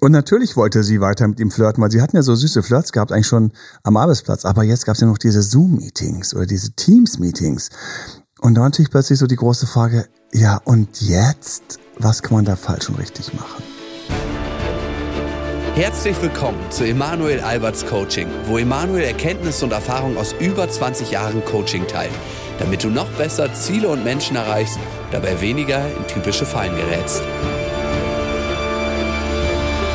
Und natürlich wollte sie weiter mit ihm flirten, weil sie hatten ja so süße Flirts gehabt, eigentlich schon am Arbeitsplatz. Aber jetzt gab es ja noch diese Zoom-Meetings oder diese Teams-Meetings. Und da natürlich plötzlich so die große Frage, ja, und jetzt? Was kann man da falsch und richtig machen? Herzlich willkommen zu Emanuel Alberts Coaching, wo Emanuel Erkenntnisse und Erfahrung aus über 20 Jahren Coaching teilt, damit du noch besser Ziele und Menschen erreichst, dabei weniger in typische Fallen gerätst.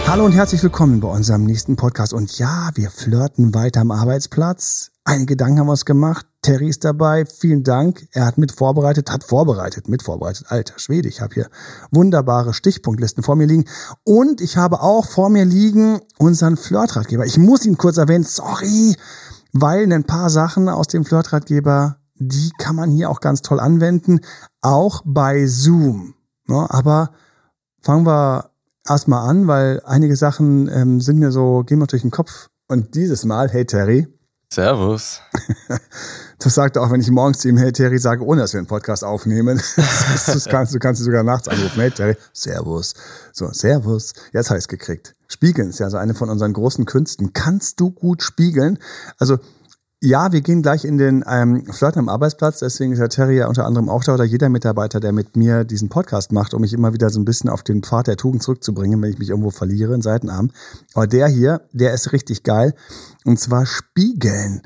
Hallo und herzlich willkommen bei unserem nächsten Podcast. Und ja, wir flirten weiter am Arbeitsplatz. Einige Gedanken haben wir uns gemacht. Terry ist dabei. Vielen Dank. Er hat mit vorbereitet, hat vorbereitet, mit vorbereitet. Alter Schwede, ich habe hier wunderbare Stichpunktlisten vor mir liegen. Und ich habe auch vor mir liegen unseren Flirtratgeber. Ich muss ihn kurz erwähnen. Sorry, weil ein paar Sachen aus dem Flirtratgeber, die kann man hier auch ganz toll anwenden. Auch bei Zoom. Ne, aber fangen wir erstmal an, weil einige Sachen ähm, sind mir so, gehen mir durch den Kopf. Und dieses Mal, hey Terry. Servus. Das sagt er auch, wenn ich morgens zu ihm, hey Terry, sage, ohne dass wir einen Podcast aufnehmen. Das, kannst, du kannst du sogar nachts anrufen. Hey Terry, Servus. So, Servus. Jetzt habe ich es gekriegt. Spiegeln ist ja so eine von unseren großen Künsten. Kannst du gut spiegeln? Also ja, wir gehen gleich in den ähm, Flirten am Arbeitsplatz. Deswegen ist der Terry ja unter anderem auch da oder jeder Mitarbeiter, der mit mir diesen Podcast macht, um mich immer wieder so ein bisschen auf den Pfad der Tugend zurückzubringen, wenn ich mich irgendwo verliere in Seitenarm. Aber der hier, der ist richtig geil. Und zwar spiegeln.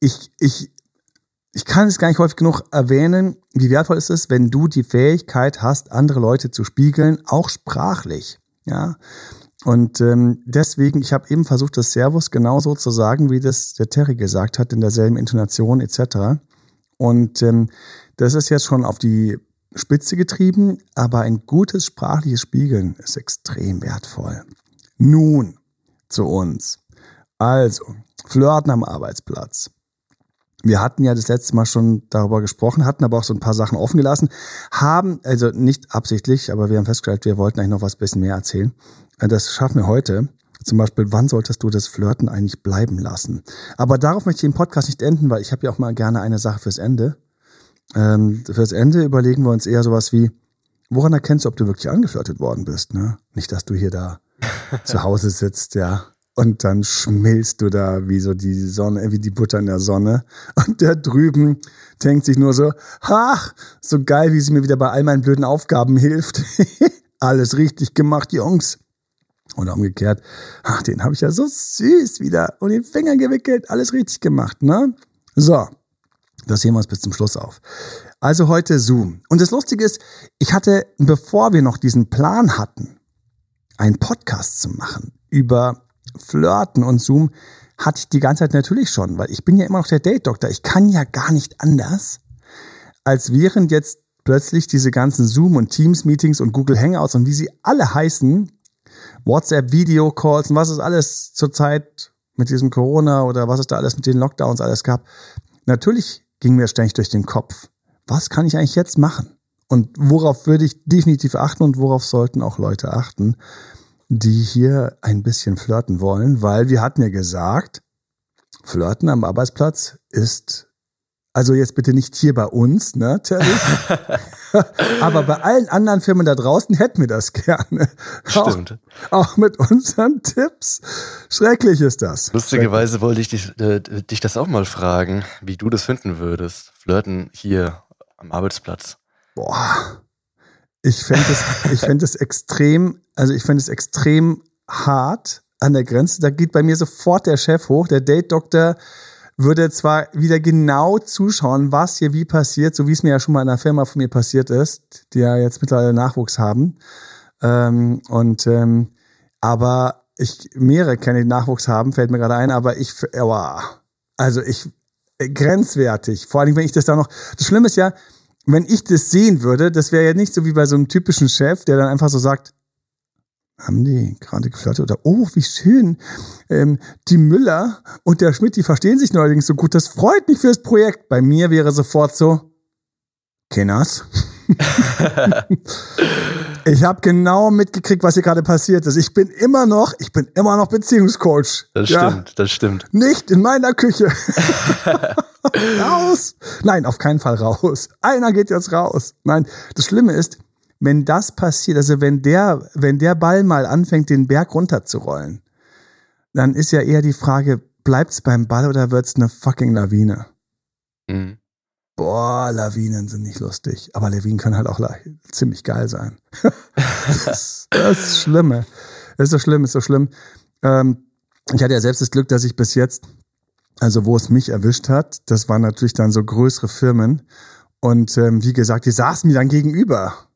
Ich, ich, ich kann es gar nicht häufig genug erwähnen, wie wertvoll es ist, wenn du die Fähigkeit hast, andere Leute zu spiegeln, auch sprachlich. Ja, und ähm, deswegen, ich habe eben versucht, das Servus genauso zu sagen, wie das der Terry gesagt hat, in derselben Intonation etc. Und ähm, das ist jetzt schon auf die Spitze getrieben, aber ein gutes sprachliches Spiegeln ist extrem wertvoll. Nun zu uns. Also, Flirten am Arbeitsplatz. Wir hatten ja das letzte Mal schon darüber gesprochen, hatten aber auch so ein paar Sachen offen gelassen, haben, also nicht absichtlich, aber wir haben festgestellt, wir wollten eigentlich noch was bisschen mehr erzählen. Das schaffen wir heute. Zum Beispiel, wann solltest du das Flirten eigentlich bleiben lassen? Aber darauf möchte ich den Podcast nicht enden, weil ich habe ja auch mal gerne eine Sache fürs Ende. Ähm, fürs Ende überlegen wir uns eher sowas wie, woran erkennst du, ob du wirklich angeflirtet worden bist? Ne? Nicht, dass du hier da zu Hause sitzt, ja, und dann schmilzt du da wie so die Sonne, wie die Butter in der Sonne. Und der drüben denkt sich nur so, ach, so geil, wie sie mir wieder bei all meinen blöden Aufgaben hilft. Alles richtig gemacht, Jungs. Und umgekehrt, ach, den habe ich ja so süß wieder und den Finger gewickelt, alles richtig gemacht, ne? So, das sehen wir uns bis zum Schluss auf. Also heute Zoom. Und das Lustige ist, ich hatte, bevor wir noch diesen Plan hatten, einen Podcast zu machen über Flirten und Zoom, hatte ich die ganze Zeit natürlich schon, weil ich bin ja immer noch der Date-Doktor. Ich kann ja gar nicht anders, als während jetzt plötzlich diese ganzen Zoom- und Teams-Meetings und Google Hangouts und wie sie alle heißen, WhatsApp-Video-Calls und was es alles zurzeit mit diesem Corona oder was es da alles mit den Lockdowns alles gab. Natürlich ging mir ständig durch den Kopf. Was kann ich eigentlich jetzt machen? Und worauf würde ich definitiv achten und worauf sollten auch Leute achten? die hier ein bisschen flirten wollen, weil wir hatten ja gesagt, Flirten am Arbeitsplatz ist also jetzt bitte nicht hier bei uns, ne, Terry? Aber bei allen anderen Firmen da draußen hätten wir das gerne. Stimmt. Auch, auch mit unseren Tipps. Schrecklich ist das. Lustigerweise wollte ich dich, äh, dich das auch mal fragen, wie du das finden würdest. Flirten hier am Arbeitsplatz. Boah. Ich fände es, ich es extrem, also ich fände es extrem hart an der Grenze. Da geht bei mir sofort der Chef hoch. Der Date-Doktor würde zwar wieder genau zuschauen, was hier wie passiert, so wie es mir ja schon mal in einer Firma von mir passiert ist, die ja jetzt mittlerweile Nachwuchs haben. Ähm, und ähm, aber ich mehrere kenne, die Nachwuchs haben, fällt mir gerade ein, aber ich, oh, also ich grenzwertig. Vor allem, wenn ich das da noch. Das Schlimme ist ja, wenn ich das sehen würde, das wäre ja nicht so wie bei so einem typischen Chef, der dann einfach so sagt, haben die gerade geflirtet oder oh, wie schön. Ähm, die Müller und der Schmidt, die verstehen sich neuerdings so gut. Das freut mich fürs Projekt. Bei mir wäre sofort so, Kenners. ich habe genau mitgekriegt, was hier gerade passiert ist. Ich bin immer noch, ich bin immer noch Beziehungscoach. Das ja? stimmt, das stimmt. Nicht in meiner Küche. raus! Nein, auf keinen Fall raus. Einer geht jetzt raus. Nein, das Schlimme ist, wenn das passiert, also wenn der, wenn der Ball mal anfängt, den Berg runterzurollen, dann ist ja eher die Frage, bleibt's beim Ball oder wird's eine fucking Lawine? Mhm. Boah, Lawinen sind nicht lustig. Aber Lawinen können halt auch ziemlich geil sein. das, das ist Schlimme. Das ist so schlimm, ist so schlimm. Ähm, ich hatte ja selbst das Glück, dass ich bis jetzt, also wo es mich erwischt hat, das waren natürlich dann so größere Firmen. Und ähm, wie gesagt, die saßen mir dann gegenüber.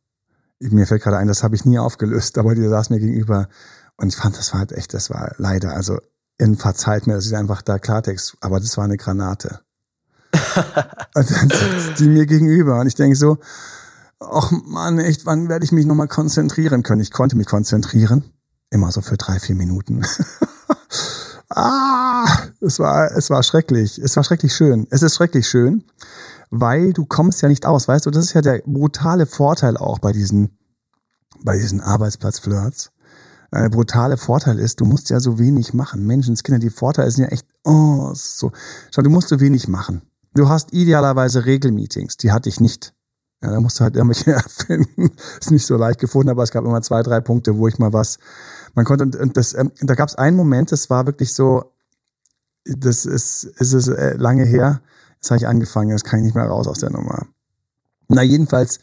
Mir fällt gerade ein, das habe ich nie aufgelöst, aber die saßen mir gegenüber. Und ich fand, das war halt echt, das war leider, also in verzeiht mir, das ist einfach da Klartext, aber das war eine Granate. und dann sitzt die mir gegenüber und ich denke so, ach Mann, echt, wann werde ich mich nochmal konzentrieren können? Ich konnte mich konzentrieren. Immer so für drei, vier Minuten. ah, es war, es war schrecklich. Es war schrecklich schön. Es ist schrecklich schön, weil du kommst ja nicht aus, weißt du? Das ist ja der brutale Vorteil auch bei diesen, bei diesen Arbeitsplatzflirts. Der brutale Vorteil ist, du musst ja so wenig machen. Menschenskinder, die Vorteile sind ja echt, oh, so. Schau, du musst so wenig machen. Du hast idealerweise Regelmeetings, die hatte ich nicht. Ja, da musst du halt irgendwelche erfinden. Ist nicht so leicht gefunden, aber es gab immer zwei, drei Punkte, wo ich mal was, man konnte, und, und das, ähm, da gab es einen Moment, das war wirklich so, das ist, ist es äh, lange her, das habe ich angefangen, das kann ich nicht mehr raus aus der Nummer. Na, jedenfalls,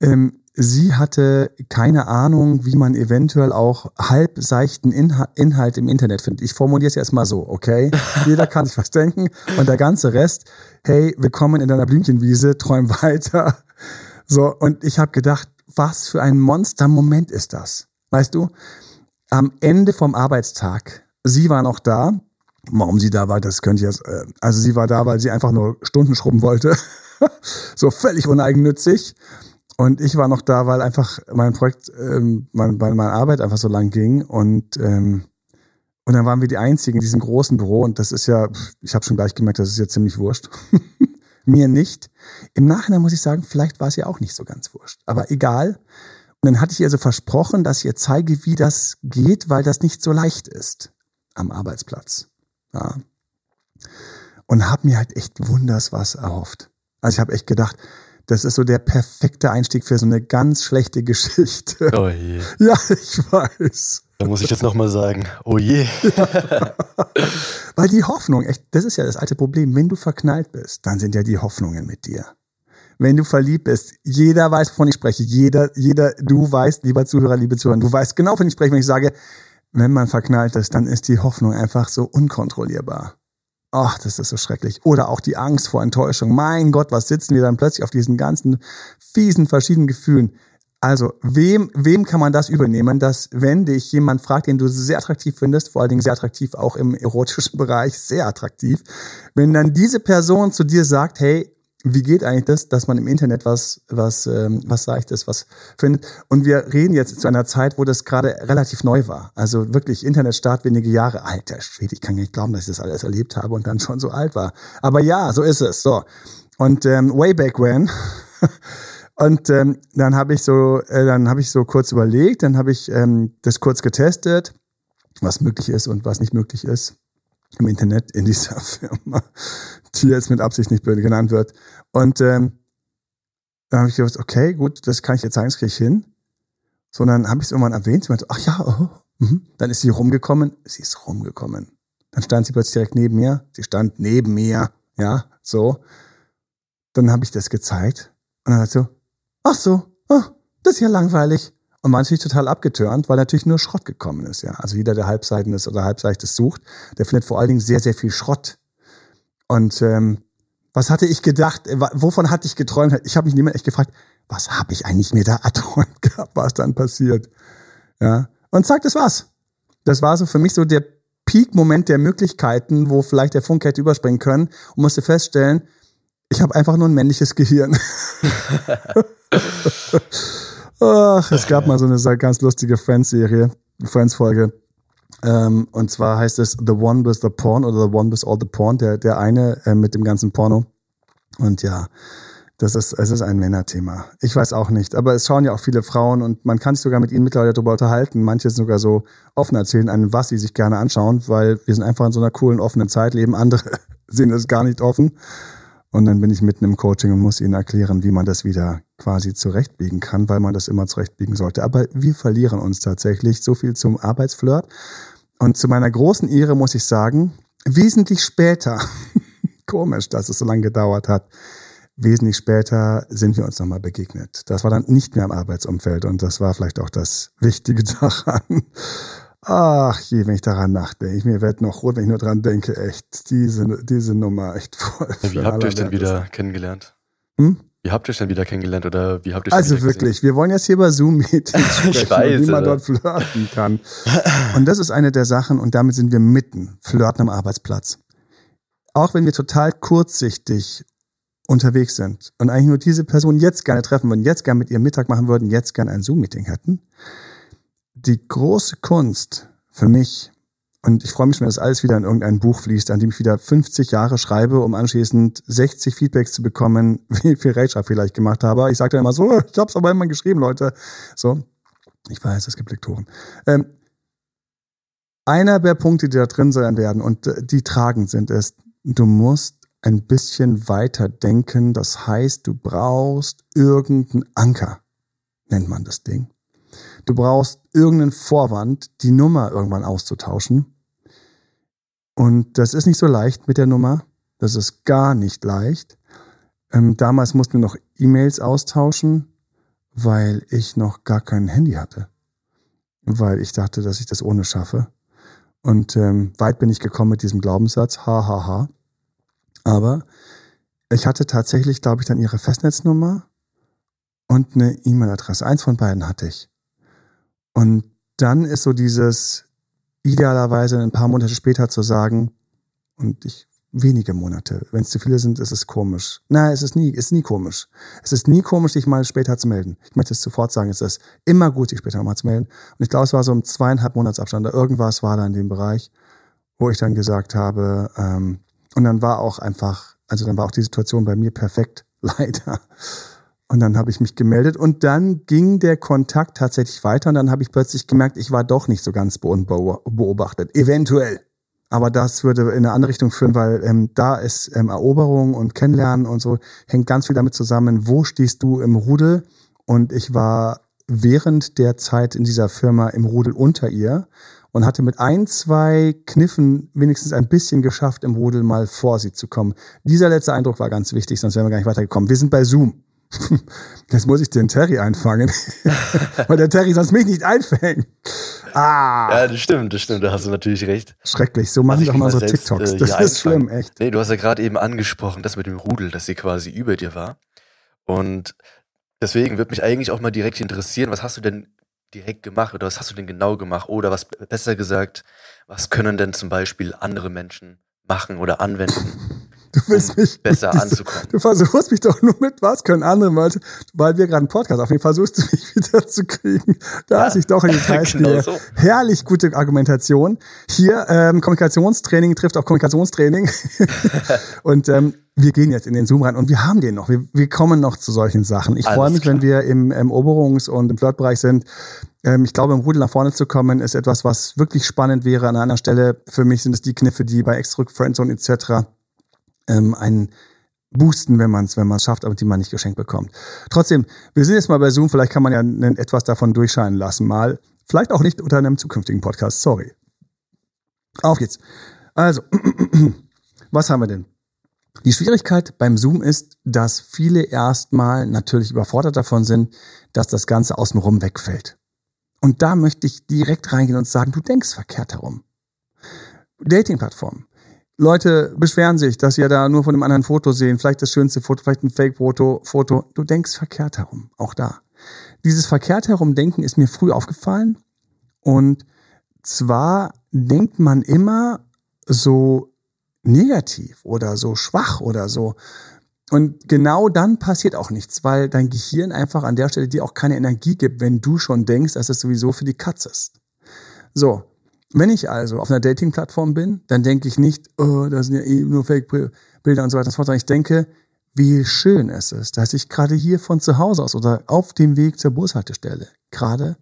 ähm, sie hatte keine Ahnung, wie man eventuell auch halbseichten Inhalt im Internet findet. Ich formuliere es erstmal so, okay? Jeder kann sich was denken und der ganze Rest, hey, willkommen in deiner Blümchenwiese, träum weiter. So, und ich habe gedacht, was für ein Monstermoment ist das? Weißt du, am Ende vom Arbeitstag, sie war noch da. Warum sie da war, das könnte ich jetzt, äh, also sie war da, weil sie einfach nur Stunden schrubben wollte. so völlig uneigennützig. Und ich war noch da, weil einfach mein Projekt, ähm, mein, meine Arbeit einfach so lang ging. Und, ähm, und dann waren wir die Einzigen in diesem großen Büro. Und das ist ja, ich habe schon gleich gemerkt, das ist ja ziemlich wurscht. Mir nicht. Im Nachhinein muss ich sagen, vielleicht war es ja auch nicht so ganz wurscht. Aber egal. Und dann hatte ich ihr so versprochen, dass ich ihr zeige, wie das geht, weil das nicht so leicht ist am Arbeitsplatz. Ja. Und habe mir halt echt wunders was erhofft. Also ich habe echt gedacht, das ist so der perfekte Einstieg für so eine ganz schlechte Geschichte. Oh je. Ja, ich weiß. Da muss ich jetzt nochmal sagen, oh je. Ja. Weil die Hoffnung, echt, das ist ja das alte Problem. Wenn du verknallt bist, dann sind ja die Hoffnungen mit dir. Wenn du verliebt bist, jeder weiß, wovon ich spreche. Jeder, jeder, du weißt, lieber Zuhörer, liebe Zuhörer, du weißt genau, wovon ich spreche, wenn ich sage, wenn man verknallt ist, dann ist die Hoffnung einfach so unkontrollierbar. Ach, das ist so schrecklich. Oder auch die Angst vor Enttäuschung. Mein Gott, was sitzen wir dann plötzlich auf diesen ganzen fiesen verschiedenen Gefühlen? Also, wem, wem kann man das übernehmen, dass wenn dich jemand fragt, den du sehr attraktiv findest, vor allen Dingen sehr attraktiv auch im erotischen Bereich, sehr attraktiv, wenn dann diese Person zu dir sagt, hey, wie geht eigentlich das, dass man im Internet was, was, ähm, was Seichtes, was findet? Und wir reden jetzt zu einer Zeit, wo das gerade relativ neu war. Also wirklich Internetstart wenige Jahre. Alter Schwede, ich kann nicht glauben, dass ich das alles erlebt habe und dann schon so alt war. Aber ja, so ist es. So. Und ähm, way back when. und ähm, dann habe ich so, äh, dann habe ich so kurz überlegt, dann habe ich ähm, das kurz getestet, was möglich ist und was nicht möglich ist im Internet in dieser Firma, die jetzt mit Absicht nicht genannt wird. Und ähm, dann habe ich gedacht, okay, gut, das kann ich jetzt sagen, das kriege ich hin. So, dann habe ich es irgendwann erwähnt. Sie meinte, ach ja, oh, mh. dann ist sie rumgekommen. Sie ist rumgekommen. Dann stand sie plötzlich direkt neben mir. Sie stand neben mir, ja, so. Dann habe ich das gezeigt und dann hat sie so, ach so, oh, das ist ja langweilig. Und man ist natürlich total abgetörnt, weil natürlich nur Schrott gekommen ist. Ja, also jeder, der Halbseitenes oder Halbseichtes sucht, der findet vor allen Dingen sehr, sehr viel Schrott. Und ähm, was hatte ich gedacht? Wovon hatte ich geträumt? Ich habe mich niemand echt gefragt, was habe ich eigentlich mir da erträumt gehabt, was dann passiert? Ja. Und zack, das war's. Das war so für mich so der Peak-Moment der Möglichkeiten, wo vielleicht der Funk hätte überspringen können und musste feststellen, ich habe einfach nur ein männliches Gehirn. Ach, es gab mal so eine ganz lustige Friends-Serie, Friends-Folge. Ähm, und zwar heißt es The One with the Porn oder The One with All the Porn, der, der eine äh, mit dem ganzen Porno. Und ja, das ist, es ist ein Männerthema. Ich weiß auch nicht, aber es schauen ja auch viele Frauen und man kann sich sogar mit ihnen mittlerweile darüber unterhalten. Manche sogar so offen erzählen, einen, was sie sich gerne anschauen, weil wir sind einfach in so einer coolen, offenen Zeit leben. Andere sehen es gar nicht offen. Und dann bin ich mitten im Coaching und muss ihnen erklären, wie man das wieder quasi zurechtbiegen kann, weil man das immer zurechtbiegen sollte. Aber wir verlieren uns tatsächlich. So viel zum Arbeitsflirt. Und zu meiner großen Ehre muss ich sagen, wesentlich später, komisch, dass es so lange gedauert hat, wesentlich später sind wir uns nochmal begegnet. Das war dann nicht mehr im Arbeitsumfeld und das war vielleicht auch das Wichtige daran. Ach je, wenn ich daran nachdenke. Ich mir werde noch rot, wenn ich nur dran denke. Echt, diese, diese Nummer echt voll. Wie habt ihr euch denn wieder kennengelernt? Hm? Wie habt ihr euch denn wieder kennengelernt oder wie habt ihr Also wirklich, wir wollen jetzt hier über Zoom-Meetings sprechen, weiß, wie man oder? dort flirten kann. Und das ist eine der Sachen und damit sind wir mitten, flirten am Arbeitsplatz. Auch wenn wir total kurzsichtig unterwegs sind und eigentlich nur diese Person jetzt gerne treffen würden, jetzt gerne mit ihr Mittag machen würden, jetzt gerne ein Zoom-Meeting hätten. Die große Kunst für mich, und ich freue mich, wenn das alles wieder in irgendein Buch fließt, an dem ich wieder 50 Jahre schreibe, um anschließend 60 Feedbacks zu bekommen, wie viel Rage ich gemacht habe. Ich sage dann immer so, ich hab's aber immer geschrieben, Leute. So, ich weiß, es gibt Lektoren. Ähm, einer der Punkte, die da drin sein werden und äh, die tragend sind, ist, du musst ein bisschen weiter denken. Das heißt, du brauchst irgendeinen Anker, nennt man das Ding. Du brauchst irgendeinen Vorwand, die Nummer irgendwann auszutauschen. Und das ist nicht so leicht mit der Nummer. Das ist gar nicht leicht. Ähm, damals mussten wir noch E-Mails austauschen, weil ich noch gar kein Handy hatte. Weil ich dachte, dass ich das ohne schaffe. Und ähm, weit bin ich gekommen mit diesem Glaubenssatz, ha, ha, ha. Aber ich hatte tatsächlich, glaube ich, dann ihre Festnetznummer und eine E-Mail-Adresse. Eins von beiden hatte ich. Und dann ist so dieses idealerweise ein paar Monate später zu sagen, und ich wenige Monate, wenn es zu viele sind, ist es komisch. Nein, es ist nie, ist nie komisch. Es ist nie komisch, sich mal später zu melden. Ich möchte es sofort sagen, es ist immer gut, sich später mal zu melden. Und ich glaube, es war so im zweieinhalb Monatsabstand oder irgendwas war da in dem Bereich, wo ich dann gesagt habe, ähm, und dann war auch einfach, also dann war auch die Situation bei mir perfekt, leider. Und dann habe ich mich gemeldet und dann ging der Kontakt tatsächlich weiter und dann habe ich plötzlich gemerkt, ich war doch nicht so ganz beobachtet. Eventuell. Aber das würde in eine andere Richtung führen, weil ähm, da ist ähm, Eroberung und Kennenlernen und so, hängt ganz viel damit zusammen, wo stehst du im Rudel? Und ich war während der Zeit in dieser Firma im Rudel unter ihr und hatte mit ein, zwei Kniffen wenigstens ein bisschen geschafft, im Rudel mal vor sie zu kommen. Dieser letzte Eindruck war ganz wichtig, sonst wären wir gar nicht weitergekommen. Wir sind bei Zoom. Jetzt muss ich den Terry einfangen, weil der Terry sonst mich nicht einfängt. Ah, Ja, das stimmt, das stimmt, da hast du natürlich recht. schrecklich. So machen Also ich doch mal so selbst, TikToks. äh, Das ist schlimm, einfangen. echt. Nee, du hast ja gerade eben angesprochen, das mit dem Rudel, dass sie quasi über dir war. Und deswegen würde mich eigentlich auch mal direkt interessieren, was hast du denn direkt gemacht oder was hast du denn genau gemacht? Oder was besser gesagt, was können denn zum Beispiel andere Menschen machen oder anwenden, Du willst um mich besser mit anzukommen? Du versuchst mich doch nur mit was können andere Leute, weil wir gerade einen Podcast aufnehmen, versuchst du mich wieder zu kriegen. Da Ja, hast ich doch in Details genau gehe. so. Herrlich gute Argumentation. Hier ähm, Kommunikationstraining trifft auch Kommunikationstraining. und ähm, wir gehen jetzt in den Zoom rein und wir haben den noch. Wir, wir kommen noch zu solchen Sachen. Ich Alles freue mich, klar. wenn wir im, im Eroberungs- und im Flirtbereich sind. Ähm, ich glaube, im Rudel nach vorne zu kommen, ist etwas, was wirklich spannend wäre. An einer Stelle, für mich sind es die Kniffe, die bei Exdrück, Friendzone etc. Ähm, einen boosten, wenn man es wenn man's schafft, aber die man nicht geschenkt bekommt. Trotzdem, wir sind jetzt mal bei Zoom, vielleicht kann man ja etwas davon durchscheinen lassen mal. Vielleicht auch nicht unter einem zukünftigen Podcast, sorry. Auf geht's. Also, was haben wir denn? Die Schwierigkeit beim Zoom ist, dass viele erstmal natürlich überfordert davon sind, dass das Ganze außenrum wegfällt. Und da möchte ich direkt reingehen und sagen, du denkst verkehrt herum. Dating-Plattformen. Leute beschweren sich, dass ja da nur von einem anderen Foto sehen, vielleicht das schönste Foto, vielleicht ein Fake-Foto, Foto. Du denkst verkehrt herum, auch da. Dieses verkehrt herum denken ist mir früh aufgefallen und zwar denkt man immer so negativ oder so schwach oder so. Und genau dann passiert auch nichts, weil dein Gehirn einfach an der Stelle dir auch keine Energie gibt, wenn du schon denkst, dass es sowieso für die Katz ist. So, wenn ich also auf einer Dating-Plattform bin, dann denke ich nicht, oh, da sind ja eh nur Fake-Bilder und so weiter und so fort, sondern ich denke, wie schön es ist, dass ich gerade hier von zu Hause aus oder auf dem Weg zur Bushaltestelle gerade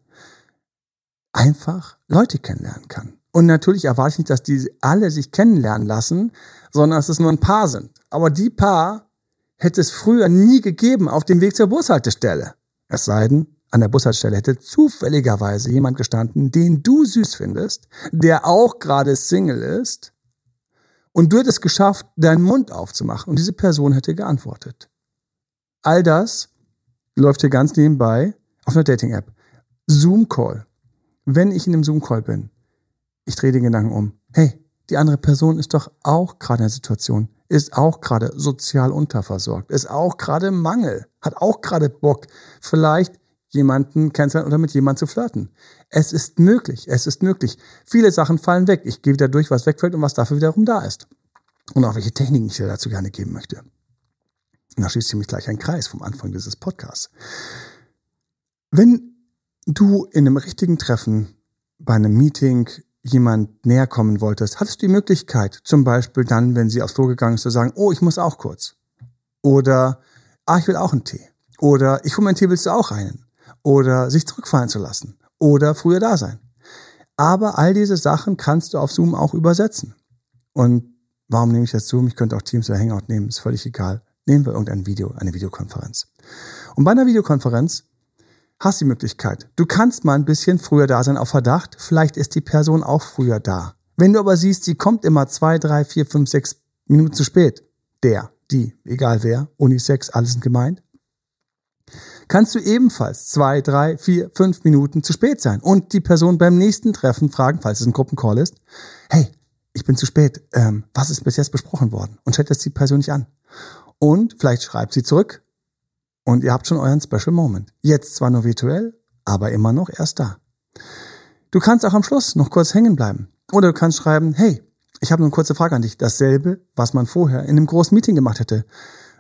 einfach Leute kennenlernen kann. Und natürlich erwarte ich nicht, dass die alle sich kennenlernen lassen, sondern dass es nur ein paar sind. Aber die paar hätte es früher nie gegeben auf dem Weg zur Bushaltestelle. Es sei denn, an der Bushaltestelle hätte zufälligerweise jemand gestanden, den du süß findest, der auch gerade Single ist, und du hättest geschafft, deinen Mund aufzumachen und diese Person hätte geantwortet. All das läuft hier ganz nebenbei auf einer Dating-App. Zoom-Call. Wenn ich in einem Zoom-Call bin, ich drehe den Gedanken um. Hey, die andere Person ist doch auch gerade in der Situation, ist auch gerade sozial unterversorgt, ist auch gerade Mangel, hat auch gerade Bock, vielleicht jemanden kennenzulernen oder mit jemandem zu flirten. Es ist möglich, es ist möglich. Viele Sachen fallen weg. Ich gehe wieder durch, was wegfällt und was dafür wiederum da ist. Und auch welche Techniken ich dir dazu gerne geben möchte. Und da schließt sich mich gleich ein Kreis vom Anfang dieses Podcasts. Wenn du in einem richtigen Treffen, bei einem Meeting, jemand näher kommen wolltest, hattest du die Möglichkeit, zum Beispiel dann, wenn sie aufs Klo gegangen ist, zu sagen, oh, ich muss auch kurz. Oder, ah, ich will auch einen Tee. Oder, ich hole meinen Tee, willst du auch einen? Oder sich zurückfallen zu lassen. Oder früher da sein. Aber all diese Sachen kannst du auf Zoom auch übersetzen. Und warum nehme ich jetzt Zoom? Ich könnte auch Teams oder Hangout nehmen, ist völlig egal. Nehmen wir irgendein Video, eine Videokonferenz. Und bei einer Videokonferenz hast die Möglichkeit. Du kannst mal ein bisschen früher da sein auf Verdacht. Vielleicht ist die Person auch früher da. Wenn du aber siehst, sie kommt immer zwei, drei, vier, fünf, sechs Minuten zu spät, der, die, egal wer, Unisex, alles sind gemeint, kannst du ebenfalls zwei, drei, vier, fünf Minuten zu spät sein und die Person beim nächsten Treffen fragen, falls es ein Gruppencall ist, hey, ich bin zu spät, ähm, was ist bis jetzt besprochen worden? Und das die Person nicht an. Und vielleicht schreibt sie zurück, und ihr habt schon euren Special Moment. Jetzt zwar nur virtuell, aber immer noch erst da. Du kannst auch am Schluss noch kurz hängen bleiben. Oder du kannst schreiben, hey, ich habe nur eine kurze Frage an dich. Dasselbe, was man vorher in einem großen Meeting gemacht hätte.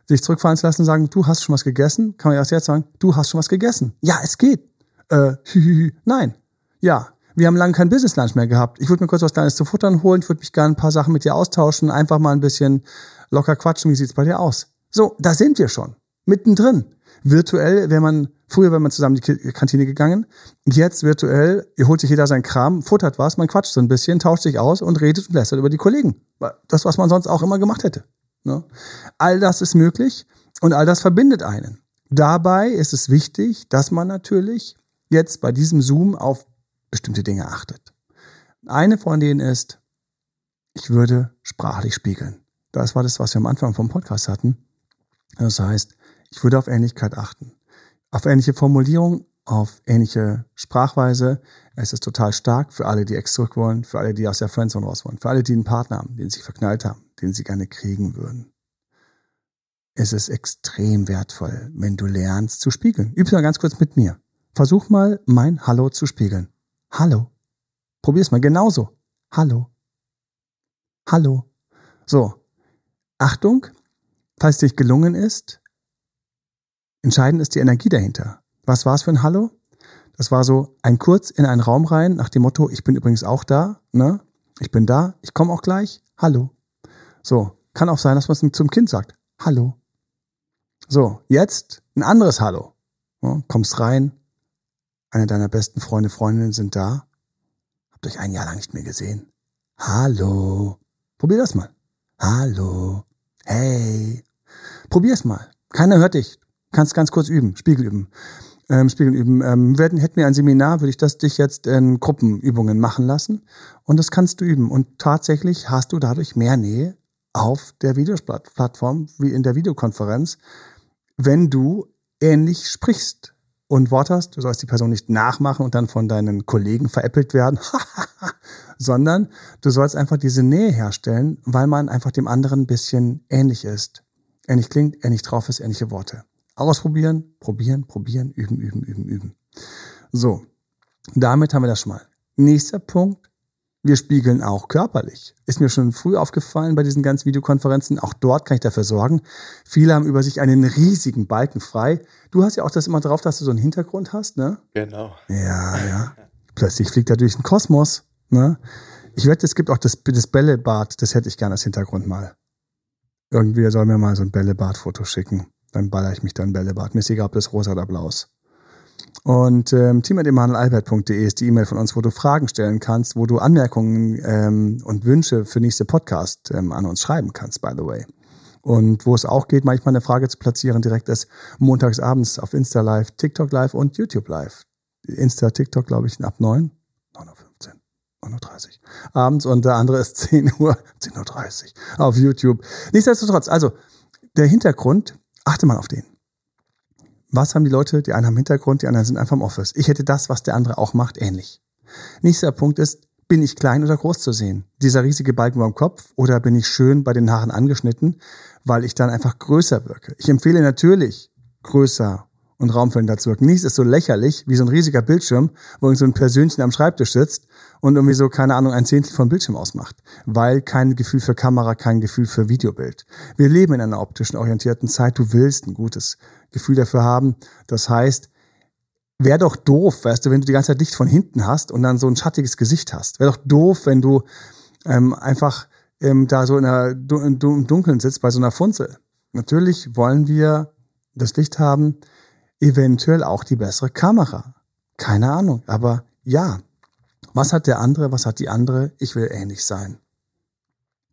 Sich zurückfallen zu lassen und sagen, du hast schon was gegessen? Kann man erst jetzt sagen, du hast schon was gegessen. Ja, es geht. Äh, nein. Ja, wir haben lange kein Business Lunch mehr gehabt. Ich würde mir kurz was Kleines zu futtern holen. Ich würde mich gerne ein paar Sachen mit dir austauschen. Einfach mal ein bisschen locker quatschen. Wie sieht's bei dir aus? So, da sind wir schon mittendrin. Virtuell wäre man, früher wäre man zusammen in die Kantine gegangen. Jetzt virtuell, ihr holt sich jeder sein Kram, futtert was, man quatscht so ein bisschen, tauscht sich aus und redet und lästert über die Kollegen. Das, was man sonst auch immer gemacht hätte. Ne? All das ist möglich und all das verbindet einen. Dabei ist es wichtig, dass man natürlich jetzt bei diesem Zoom auf bestimmte Dinge achtet. Eine von denen ist, ich würde sprachlich spiegeln. Das war das, was wir am Anfang vom Podcast hatten. Das heißt, ich würde auf Ähnlichkeit achten. Auf ähnliche Formulierung, auf ähnliche Sprachweise. Es ist total stark für alle, die ex zurück wollen, für alle, die aus der Friendzone raus wollen, für alle, die einen Partner haben, den sie verknallt haben, den sie gerne kriegen würden. Es ist extrem wertvoll, wenn du lernst zu spiegeln. Üb's mal ganz kurz mit mir. Versuch mal, mein Hallo zu spiegeln. Hallo. Probier's mal genauso. Hallo. Hallo. So. Achtung. Falls dir gelungen ist, Entscheidend ist die Energie dahinter. Was war es für ein Hallo? Das war so ein kurz in einen Raum rein nach dem Motto, ich bin übrigens auch da, ne? Ich bin da, ich komme auch gleich. Hallo. So, kann auch sein, dass man es zum Kind sagt. Hallo. So, jetzt ein anderes Hallo. Ja, kommst rein, eine deiner besten Freunde, Freundinnen sind da. Habt euch ein Jahr lang nicht mehr gesehen. Hallo. Probier das mal. Hallo. Hey. Probier's mal. Keiner hört dich. Kannst ganz kurz üben, Spiegel üben. Ähm, Spiegeln üben. Ähm, werden, hätten wir ein Seminar, würde ich das dich jetzt in Gruppenübungen machen lassen. Und das kannst du üben. Und tatsächlich hast du dadurch mehr Nähe auf der Videoplattform wie in der Videokonferenz, wenn du ähnlich sprichst und Wort hast. Du sollst die Person nicht nachmachen und dann von deinen Kollegen veräppelt werden, sondern du sollst einfach diese Nähe herstellen, weil man einfach dem anderen ein bisschen ähnlich ist. Ähnlich klingt, ähnlich drauf ist, ähnliche Worte. Ausprobieren, probieren, probieren, üben, üben, üben, üben. So, damit haben wir das schon mal. Nächster Punkt. Wir spiegeln auch körperlich. Ist mir schon früh aufgefallen bei diesen ganzen Videokonferenzen. Auch dort kann ich dafür sorgen. Viele haben über sich einen riesigen Balken frei. Du hast ja auch das immer drauf, dass du so einen Hintergrund hast, ne? Genau. Ja, ja. Plötzlich fliegt er durch den Kosmos, ne? Ich wette, es gibt auch das, das Bällebad. Das hätte ich gerne als Hintergrund mal. Irgendwie soll mir mal so ein Bällebad-Foto schicken. Dann baller ich mich dann Bällebad. Mir ist egal, ob das rosa oder blau ist. Und ähm, team.emanuelalbert.de ist die E-Mail von uns, wo du Fragen stellen kannst, wo du Anmerkungen ähm, und Wünsche für nächste Podcast ähm, an uns schreiben kannst, by the way. Und wo es auch geht, manchmal eine Frage zu platzieren, direkt ist montags abends auf Insta Live, TikTok Live und YouTube Live. Insta, TikTok, glaube ich, ab 9, 9.15 Uhr, 9.30 Uhr abends und der andere ist 10 Uhr, 10.30 Uhr auf YouTube. Nichtsdestotrotz, also der Hintergrund, achte mal auf den. Was haben die Leute? Die einen haben Hintergrund, die anderen sind einfach im Office. Ich hätte das, was der andere auch macht, ähnlich. Nächster Punkt ist, bin ich klein oder groß zu sehen? Dieser riesige Balken beim Kopf oder bin ich schön bei den Haaren angeschnitten, weil ich dann einfach größer wirke? Ich empfehle natürlich größer und raumfüllend dazu wirken. Nichts ist so lächerlich wie so ein riesiger Bildschirm, wo so ein Persönchen am Schreibtisch sitzt und irgendwie so, keine Ahnung, ein Zehntel vom Bildschirm ausmacht. Weil kein Gefühl für Kamera, kein Gefühl für Videobild. Wir leben in einer optischen orientierten Zeit. Du willst ein gutes Gefühl dafür haben. Das heißt, wäre doch doof, weißt du, wenn du die ganze Zeit Licht von hinten hast und dann so ein schattiges Gesicht hast. Wäre doch doof, wenn du ähm, einfach ähm, da so in der, im Dunkeln sitzt bei so einer Funzel. Natürlich wollen wir das Licht haben, eventuell auch die bessere Kamera. Keine Ahnung, aber ja. Was hat der andere, was hat die andere? Ich will ähnlich sein.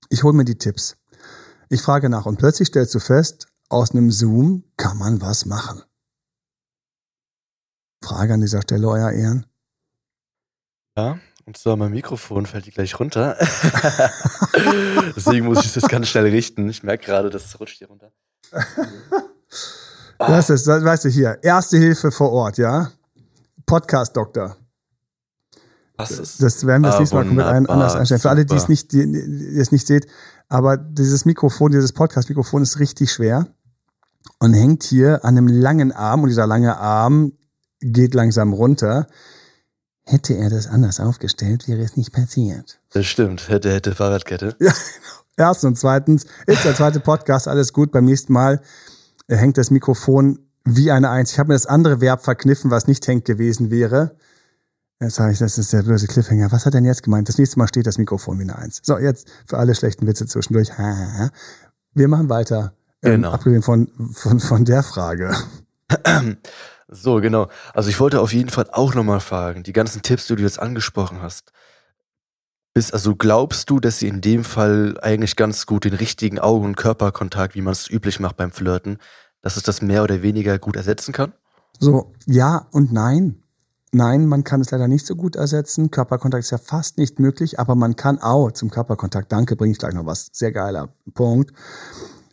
Ich hole mir die Tipps. Ich frage nach und plötzlich stellst du fest, aus einem Zoom kann man was machen. Frage an dieser Stelle, euer Ehren. Ja, und zwar mein Mikrofon fällt hier gleich runter. Deswegen muss ich das ganz schnell richten. Ich merke gerade, das rutscht hier runter. Das ist, das weißt du hier, Erste Hilfe vor Ort, ja? Podcast-Doktor. Ist? Das werden wir das ah, nächste Mal komplett anders einstellen. Für alle, die es nicht, die, die es nicht seht, aber dieses Mikrofon, dieses Podcast-Mikrofon ist richtig schwer und hängt hier an einem langen Arm und dieser lange Arm geht langsam runter. Hätte er das anders aufgestellt, wäre es nicht passiert. Das stimmt. Hätte, hätte Fahrradkette. Ja, genau. Erstens und zweitens ist der zweite Podcast alles gut. Beim nächsten Mal hängt das Mikrofon wie eine Eins. Ich habe mir das andere Verb verkniffen, was nicht hängt gewesen wäre. Jetzt sage ich, das ist der böse Cliffhanger. Was hat er denn jetzt gemeint? Das nächste Mal steht das Mikrofon wie eine Eins. So, jetzt für alle schlechten Witze zwischendurch. Wir machen weiter. Ähm, genau. Ähm, abgesehen von, von, von der Frage. So, genau. Also ich wollte auf jeden Fall auch nochmal fragen, die ganzen Tipps, die du jetzt angesprochen hast. Bist, also glaubst du, dass sie in dem Fall eigentlich ganz gut den richtigen Augen- und Körperkontakt, wie man es üblich macht beim Flirten, dass es das mehr oder weniger gut ersetzen kann? So, ja und nein. Nein, man kann es leider nicht so gut ersetzen. Körperkontakt ist ja fast nicht möglich, aber man kann auch zum Körperkontakt, danke, bringe ich gleich noch was. Sehr geiler Punkt.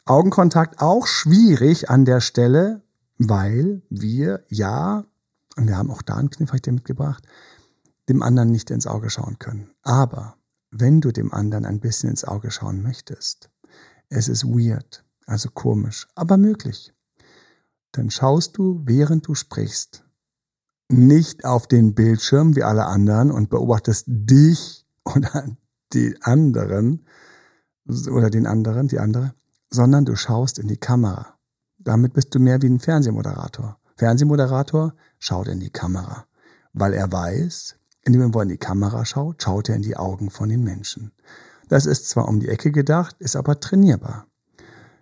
Augenkontakt auch schwierig an der Stelle, weil wir ja, und wir haben auch da einen Kniff, habe ich dir mitgebracht, dem anderen nicht ins Auge schauen können. Aber wenn du dem anderen ein bisschen ins Auge schauen möchtest, es ist weird, also komisch, aber möglich, dann schaust du, während du sprichst, nicht auf den Bildschirm wie alle anderen und beobachtest dich oder die anderen oder den anderen, die andere, sondern du schaust in die Kamera. Damit bist du mehr wie ein Fernsehmoderator. Fernsehmoderator schaut in die Kamera, weil er weiß, indem er in die Kamera schaut, schaut er in die Augen von den Menschen. Das ist zwar um die Ecke gedacht, ist aber trainierbar.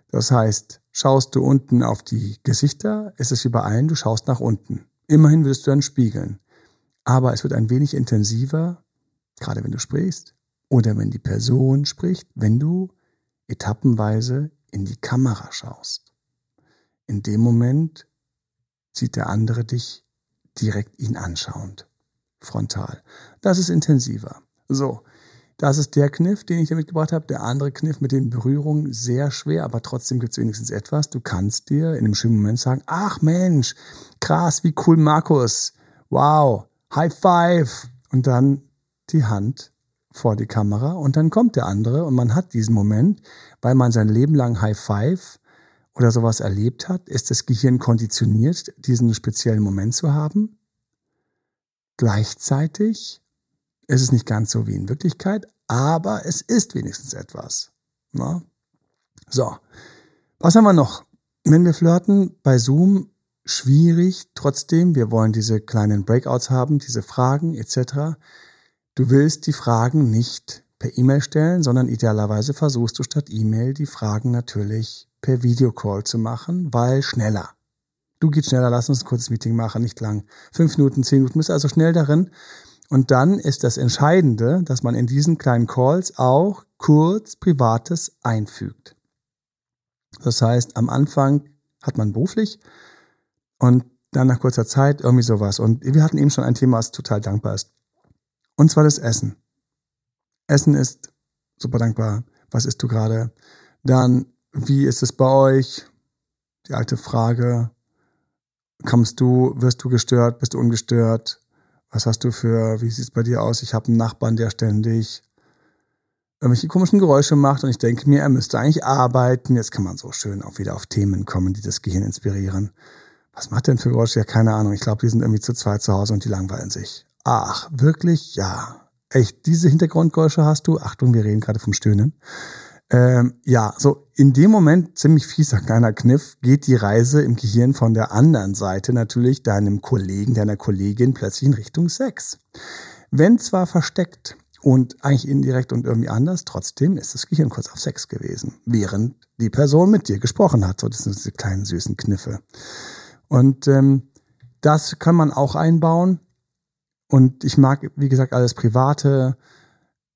Das heißt, schaust du unten auf die Gesichter, ist es wie bei allen, du schaust nach unten. Immerhin wirst du dann spiegeln. Aber es wird ein wenig intensiver, gerade wenn du sprichst oder wenn die Person spricht, wenn du etappenweise in die Kamera schaust. In dem Moment sieht der andere dich direkt ihn anschauend. Frontal. Das ist intensiver. So. Das ist der Kniff, den ich dir mitgebracht habe. Der andere Kniff mit den Berührungen, sehr schwer, aber trotzdem gibt es wenigstens etwas. Du kannst dir in einem schönen Moment sagen, ach Mensch, krass, wie cool Markus. Wow, High Five. Und dann die Hand vor die Kamera und dann kommt der andere und man hat diesen Moment, weil man sein Leben lang High Five oder sowas erlebt hat, ist das Gehirn konditioniert, diesen speziellen Moment zu haben. Gleichzeitig ist es nicht ganz so wie in Wirklichkeit, aber es ist wenigstens etwas. Na? So, was haben wir noch? Wenn wir flirten bei Zoom, schwierig trotzdem. Wir wollen diese kleinen Breakouts haben, diese Fragen etc. Du willst die Fragen nicht per E-Mail stellen, sondern idealerweise versuchst du statt E-Mail die Fragen natürlich per Videocall zu machen, weil schneller. Du gehst schneller, lass uns ein kurzes Meeting machen, nicht lang. Fünf Minuten, zehn Minuten, bist also schnell darin. Und dann ist das Entscheidende, dass man in diesen kleinen Calls auch kurz Privates einfügt. Das heißt, am Anfang hat man beruflich und dann nach kurzer Zeit irgendwie sowas. Und wir hatten eben schon ein Thema, was total dankbar ist. Und zwar das Essen. Essen ist super dankbar. Was isst du gerade? Dann, wie ist es bei euch? Die alte Frage. Kommst du, wirst du gestört, bist du ungestört? Was hast du für, wie sieht es bei dir aus? Ich habe einen Nachbarn, der ständig irgendwelche komischen Geräusche macht und ich denke mir, er müsste eigentlich arbeiten. Jetzt kann man so schön auch wieder auf Themen kommen, die das Gehirn inspirieren. Was macht denn für Geräusche? Ja, keine Ahnung. Ich glaube, die sind irgendwie zu zweit zu Hause und die langweilen sich. Ach, wirklich? Ja. Echt, diese Hintergrundgeräusche hast du? Achtung, wir reden gerade vom Stöhnen. Ähm, ja, so in dem Moment, ziemlich fieser kleiner Kniff, geht die Reise im Gehirn von der anderen Seite natürlich deinem Kollegen, deiner Kollegin plötzlich in Richtung Sex. Wenn zwar versteckt und eigentlich indirekt und irgendwie anders, trotzdem ist das Gehirn kurz auf Sex gewesen, während die Person mit dir gesprochen hat. So, das sind diese kleinen süßen Kniffe. Und ähm, das kann man auch einbauen. Und ich mag, wie gesagt, alles Private.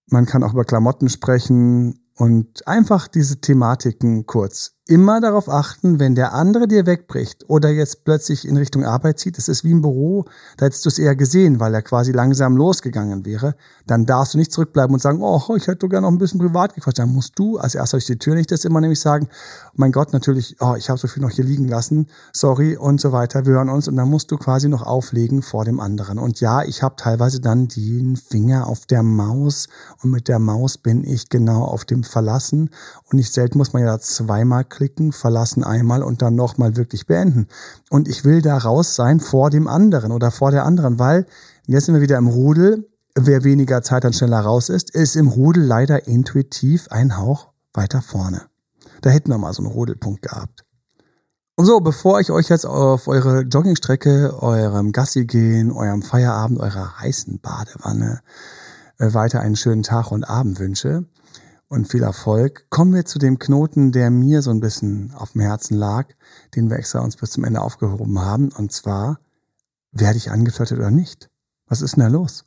Man kann auch über Klamotten sprechen und einfach diese Thematiken kurz immer darauf achten, wenn der andere dir wegbricht oder jetzt plötzlich in Richtung Arbeit zieht, das ist wie im Büro, da hättest du es eher gesehen, weil er quasi langsam losgegangen wäre, dann darfst du nicht zurückbleiben und sagen, oh, ich hätte gerne noch ein bisschen privat gequatscht. Dann musst du als erstes durch die Tür nicht das immer nämlich sagen, oh mein Gott, natürlich, oh, ich habe so viel noch hier liegen lassen, sorry und so weiter, wir hören uns und dann musst du quasi noch auflegen vor dem anderen. Und ja, ich habe teilweise dann den Finger auf der Maus und mit der Maus bin ich genau auf dem Verlassen und nicht selten muss man ja zweimal klicken, verlassen einmal und dann nochmal wirklich beenden. Und ich will da raus sein vor dem anderen oder vor der anderen, weil jetzt sind wir wieder im Rudel. Wer weniger Zeit dann schneller raus ist, ist im Rudel leider intuitiv ein Hauch weiter vorne. Da hätten wir mal so einen Rudelpunkt gehabt. Und so, bevor ich euch jetzt auf eure Joggingstrecke, eurem Gassi gehen, eurem Feierabend, eurer heißen Badewanne äh, weiter einen schönen Tag und Abend wünsche, und viel Erfolg. Kommen wir zu dem Knoten, der mir so ein bisschen auf dem Herzen lag, den wir extra uns bis zum Ende aufgehoben haben. Und zwar, werde ich angeflirtet oder nicht? Was ist denn da los?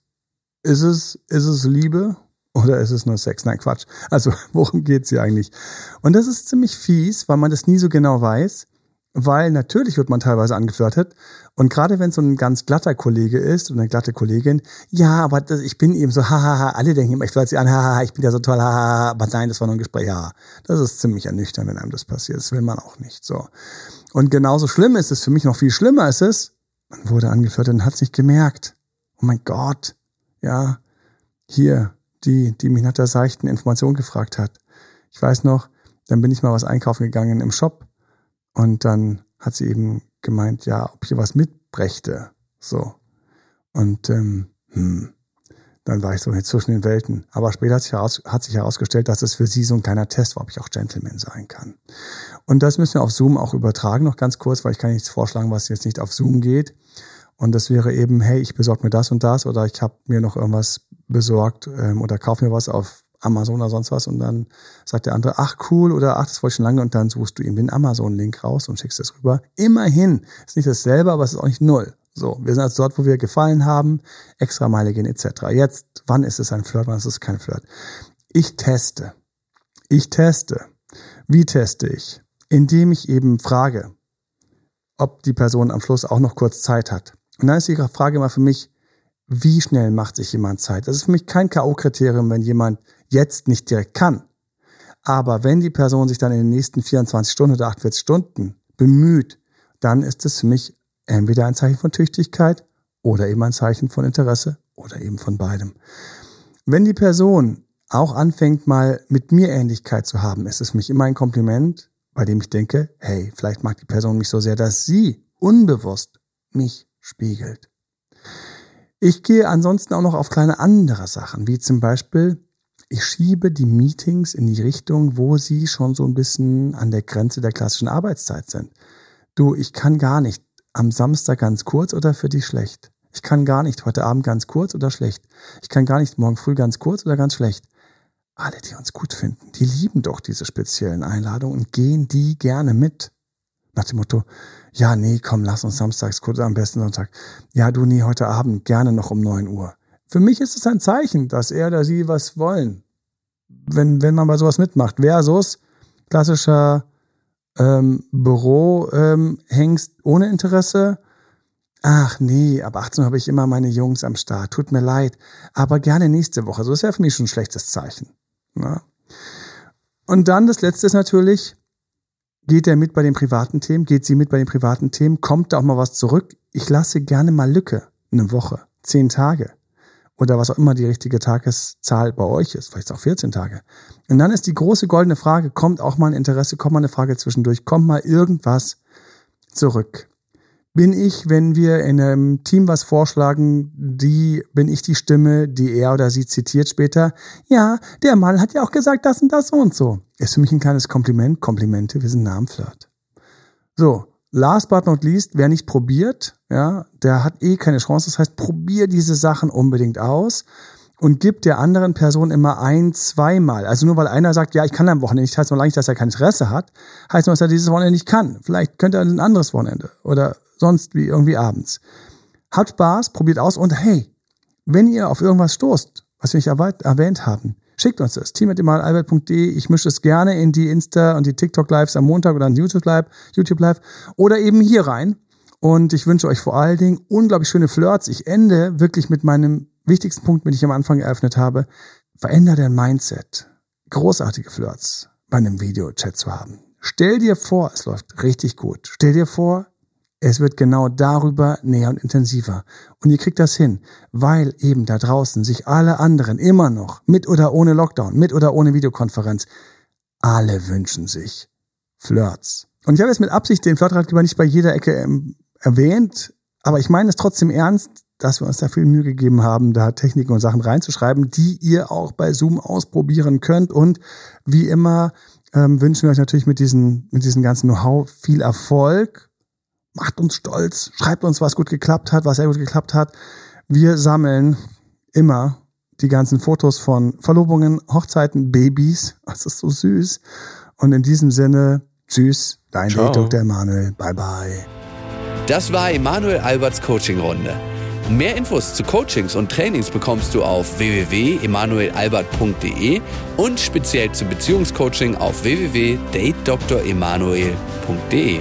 Ist es, ist es Liebe oder ist es nur Sex? Nein, Quatsch. Also, worum geht's hier eigentlich? Und das ist ziemlich fies, weil man das nie so genau weiß weil natürlich wird man teilweise angeflirtet. Und gerade wenn so ein ganz glatter Kollege ist und eine glatte Kollegin, ja, aber das, ich bin eben so, hahaha, alle denken immer, ich flirte sie an, haha, ich bin ja so toll, haha, aber nein, das war nur ein Gespräch, ja. Das ist ziemlich ernüchternd, wenn einem das passiert. Das will man auch nicht, so. Und genauso schlimm ist es, für mich noch viel schlimmer ist es, man wurde angeflirtet und hat es nicht gemerkt. Oh mein Gott, ja, hier, die, die mich nach der seichten Information gefragt hat. Ich weiß noch, dann bin ich mal was einkaufen gegangen im Shop und dann hat sie eben gemeint, ja, ob ich was mitbrächte. So. Und ähm, hm, dann war ich so zwischen den Welten. Aber später hat sich, heraus, hat sich herausgestellt, dass es für sie so ein kleiner Test war, ob ich auch Gentleman sein kann. Und das müssen wir auf Zoom auch übertragen, noch ganz kurz, weil ich kann nichts vorschlagen, was jetzt nicht auf Zoom geht. Und das wäre eben, hey, ich besorge mir das und das oder ich habe mir noch irgendwas besorgt ähm, oder kaufe mir was auf Amazon oder sonst was und dann sagt der andere, ach cool oder ach, das wollte ich schon lange und dann suchst du ihm den Amazon-Link raus und schickst es rüber. Immerhin, ist nicht dasselbe, aber es ist auch nicht null. So, wir sind also dort, wo wir gefallen haben, extra Meile gehen etc. Jetzt, wann ist es ein Flirt, wann ist es kein Flirt? Ich teste. Ich teste. Wie teste ich? Indem ich eben frage, ob die Person am Schluss auch noch kurz Zeit hat. Und dann ist die Frage immer für mich, wie schnell macht sich jemand Zeit? Das ist für mich kein K.O.-Kriterium, wenn jemand jetzt nicht direkt kann. Aber wenn die Person sich dann in den nächsten 24 Stunden oder 48 Stunden bemüht, dann ist es für mich entweder ein Zeichen von Tüchtigkeit oder eben ein Zeichen von Interesse oder eben von beidem. Wenn die Person auch anfängt, mal mit mir Ähnlichkeit zu haben, ist es für mich immer ein Kompliment, bei dem ich denke, hey, vielleicht mag die Person mich so sehr, dass sie unbewusst mich spiegelt. Ich gehe ansonsten auch noch auf kleine andere Sachen, wie zum Beispiel ich schiebe die Meetings in die Richtung, wo sie schon so ein bisschen an der Grenze der klassischen Arbeitszeit sind. Du, ich kann gar nicht am Samstag ganz kurz oder für dich schlecht. Ich kann gar nicht heute Abend ganz kurz oder schlecht. Ich kann gar nicht morgen früh ganz kurz oder ganz schlecht. Alle, die uns gut finden, die lieben doch diese speziellen Einladungen und gehen die gerne mit. Nach dem Motto, ja, nee, komm, lass uns samstags kurz, am besten Sonntag. Ja, du, nee, heute Abend gerne noch um neun Uhr. Für mich ist es ein Zeichen, dass er oder sie was wollen. Wenn, wenn man bei sowas mitmacht. Versus klassischer ähm, Büro ähm, ohne Interesse. Ach nee, ab 18 Uhr habe ich immer meine Jungs am Start. Tut mir leid. Aber gerne nächste Woche. So ist ja für mich schon ein schlechtes Zeichen. Na? Ne? Und dann das letzte ist natürlich, geht er mit bei den privaten Themen? Geht sie mit bei den privaten Themen? Kommt da auch mal was zurück? Ich lasse gerne mal Lücke. Eine Woche, zehn Tage oder was auch immer die richtige Tageszahl bei euch ist, vielleicht auch 14 Tage. Und dann ist die große goldene Frage, kommt auch mal ein Interesse, kommt mal eine Frage zwischendurch, kommt mal irgendwas zurück. Bin ich, wenn wir in einem Team was vorschlagen, die, bin ich die Stimme, die er oder sie zitiert später? Ja, der Mann hat ja auch gesagt, das und das und so. Ist für mich ein kleines Kompliment. Komplimente, wir sind Namenflirt. So, last but not least, wer nicht probiert, ja, der hat eh keine Chance. Das heißt, probier diese Sachen unbedingt aus und gib der anderen Person immer ein, zweimal. Also nur weil einer sagt, ja, ich kann am Wochenende nicht, heißt noch lange dass er kein Interesse hat, heißt nur, dass er dieses Wochenende nicht kann. Vielleicht könnte er ein anderes Wochenende oder sonst wie irgendwie abends. Habt Spaß, probiert aus und hey, wenn ihr auf irgendwas stoßt, was wir nicht erwähnt haben, schickt uns das. team.albert.de. Ich mische es gerne in die Insta- und die TikTok-Lives am Montag oder an YouTube-Live YouTube Live oder eben hier rein. Und ich wünsche euch vor allen Dingen unglaublich schöne Flirts. Ich ende wirklich mit meinem wichtigsten Punkt, den ich am Anfang eröffnet habe. Veränder dein Mindset. Großartige Flirts bei einem Videochat zu haben. Stell dir vor, es läuft richtig gut. Stell dir vor, es wird genau darüber näher und intensiver. Und ihr kriegt das hin, weil eben da draußen sich alle anderen immer noch, mit oder ohne Lockdown, mit oder ohne Videokonferenz, alle wünschen sich Flirts. Und ich habe jetzt mit Absicht den Flirtratgeber nicht bei jeder Ecke ähm, erwähnt, aber ich meine es trotzdem ernst, dass wir uns da viel Mühe gegeben haben, da Techniken und Sachen reinzuschreiben, die ihr auch bei Zoom ausprobieren könnt. Und wie immer ähm, wünschen wir euch natürlich mit diesen, mit diesem ganzen Know-how viel Erfolg macht uns stolz, schreibt uns, was gut geklappt hat, was sehr gut geklappt hat. Wir sammeln immer die ganzen Fotos von Verlobungen, Hochzeiten, Babys. Das ist so süß. Und in diesem Sinne, tschüss, dein Ciao. Dr. Emanuel. Bye bye. Das war Emanuel Alberts Coaching-Runde. Mehr Infos zu Coachings und Trainings bekommst du auf www.emanuelalbert.de und speziell zum Beziehungscoaching auf www.datedremanuel.de.